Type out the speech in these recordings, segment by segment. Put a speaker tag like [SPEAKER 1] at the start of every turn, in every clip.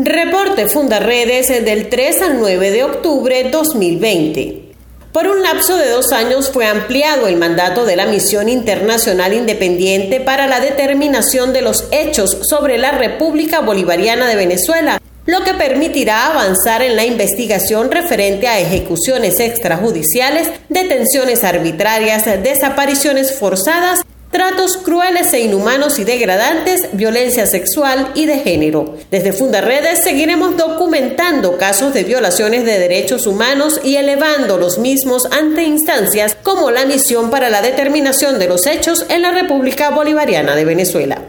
[SPEAKER 1] Reporte Fundaredes del 3 al 9 de octubre 2020. Por un lapso de dos años fue ampliado el mandato de la Misión Internacional Independiente para la determinación de los hechos sobre la República Bolivariana de Venezuela, lo que permitirá avanzar en la investigación referente a ejecuciones extrajudiciales, detenciones arbitrarias, desapariciones forzadas Tratos crueles e inhumanos y degradantes, violencia sexual y de género. Desde Fundaredes seguiremos documentando casos de violaciones de derechos humanos y elevando los mismos ante instancias como la misión para la determinación de los hechos en la República Bolivariana de Venezuela.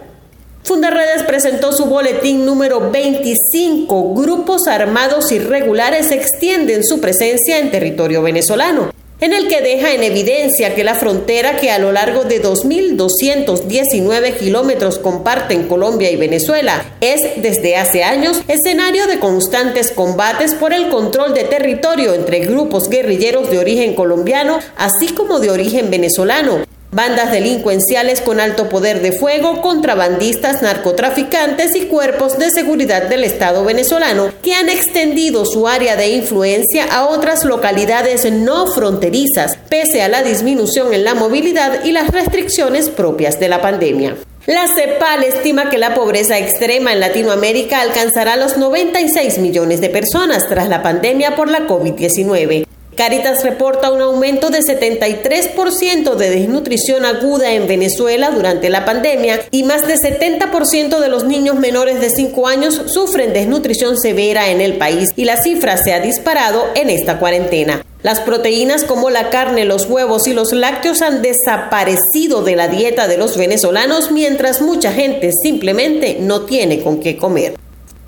[SPEAKER 1] Fundaredes presentó su boletín número 25. Grupos armados irregulares extienden su presencia en territorio venezolano en el que deja en evidencia que la frontera que a lo largo de 2.219 kilómetros comparten Colombia y Venezuela es desde hace años escenario de constantes combates por el control de territorio entre grupos guerrilleros de origen colombiano así como de origen venezolano Bandas delincuenciales con alto poder de fuego, contrabandistas, narcotraficantes y cuerpos de seguridad del Estado venezolano que han extendido su área de influencia a otras localidades no fronterizas, pese a la disminución en la movilidad y las restricciones propias de la pandemia. La CEPAL estima que la pobreza extrema en Latinoamérica alcanzará los 96 millones de personas tras la pandemia por la COVID-19. Caritas reporta un aumento de 73% de desnutrición aguda en Venezuela durante la pandemia y más de 70% de los niños menores de 5 años sufren desnutrición severa en el país y la cifra se ha disparado en esta cuarentena. Las proteínas como la carne, los huevos y los lácteos han desaparecido de la dieta de los venezolanos mientras mucha gente simplemente no tiene con qué comer.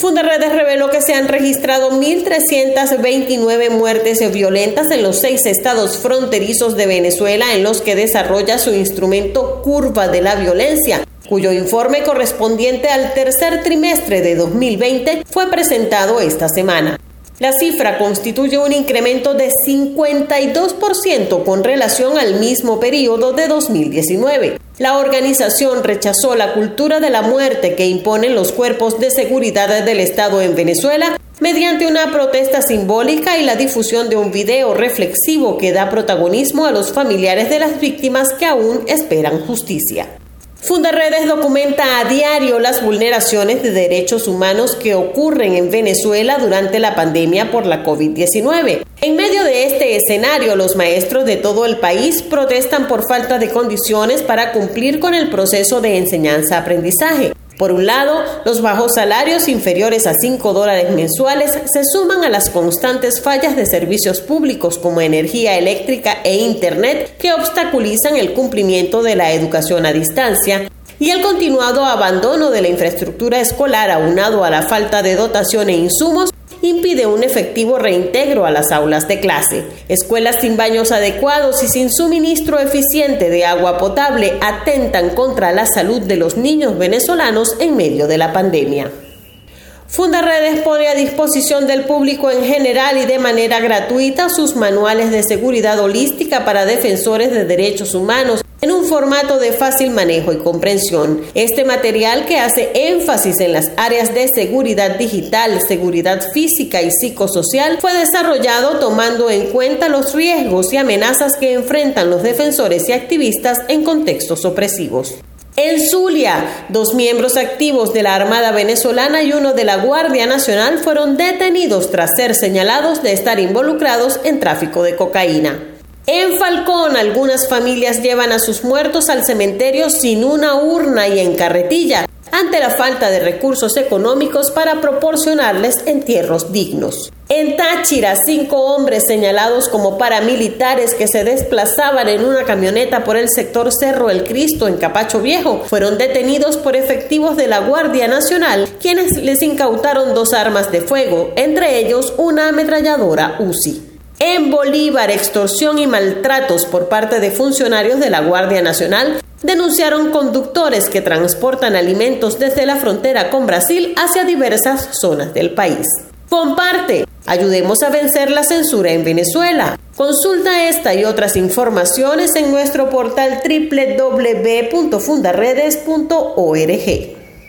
[SPEAKER 1] Fundaredes reveló que se han registrado 1.329 muertes violentas en los seis estados fronterizos de Venezuela en los que desarrolla su instrumento Curva de la Violencia, cuyo informe correspondiente al tercer trimestre de 2020 fue presentado esta semana. La cifra constituye un incremento de 52% con relación al mismo periodo de 2019. La organización rechazó la cultura de la muerte que imponen los cuerpos de seguridad del Estado en Venezuela mediante una protesta simbólica y la difusión de un video reflexivo que da protagonismo a los familiares de las víctimas que aún esperan justicia. Fundaredes documenta a diario las vulneraciones de derechos humanos que ocurren en Venezuela durante la pandemia por la COVID-19. En medio de este escenario, los maestros de todo el país protestan por falta de condiciones para cumplir con el proceso de enseñanza-aprendizaje. Por un lado, los bajos salarios inferiores a 5 dólares mensuales se suman a las constantes fallas de servicios públicos como energía eléctrica e Internet que obstaculizan el cumplimiento de la educación a distancia y el continuado abandono de la infraestructura escolar aunado a la falta de dotación e insumos impide un efectivo reintegro a las aulas de clase. Escuelas sin baños adecuados y sin suministro eficiente de agua potable atentan contra la salud de los niños venezolanos en medio de la pandemia. Fundaredes pone a disposición del público en general y de manera gratuita sus manuales de seguridad holística para defensores de derechos humanos en un formato de fácil manejo y comprensión. Este material que hace énfasis en las áreas de seguridad digital, seguridad física y psicosocial fue desarrollado tomando en cuenta los riesgos y amenazas que enfrentan los defensores y activistas en contextos opresivos. En Zulia, dos miembros activos de la Armada venezolana y uno de la Guardia Nacional fueron detenidos tras ser señalados de estar involucrados en tráfico de cocaína. En Falcón, algunas familias llevan a sus muertos al cementerio sin una urna y en carretilla, ante la falta de recursos económicos para proporcionarles entierros dignos. En Táchira, cinco hombres señalados como paramilitares que se desplazaban en una camioneta por el sector Cerro El Cristo en Capacho Viejo fueron detenidos por efectivos de la Guardia Nacional, quienes les incautaron dos armas de fuego, entre ellos una ametralladora UCI. En Bolívar, extorsión y maltratos por parte de funcionarios de la Guardia Nacional denunciaron conductores que transportan alimentos desde la frontera con Brasil hacia diversas zonas del país. Comparte, ayudemos a vencer la censura en Venezuela. Consulta esta y otras informaciones en nuestro portal www.fundaredes.org.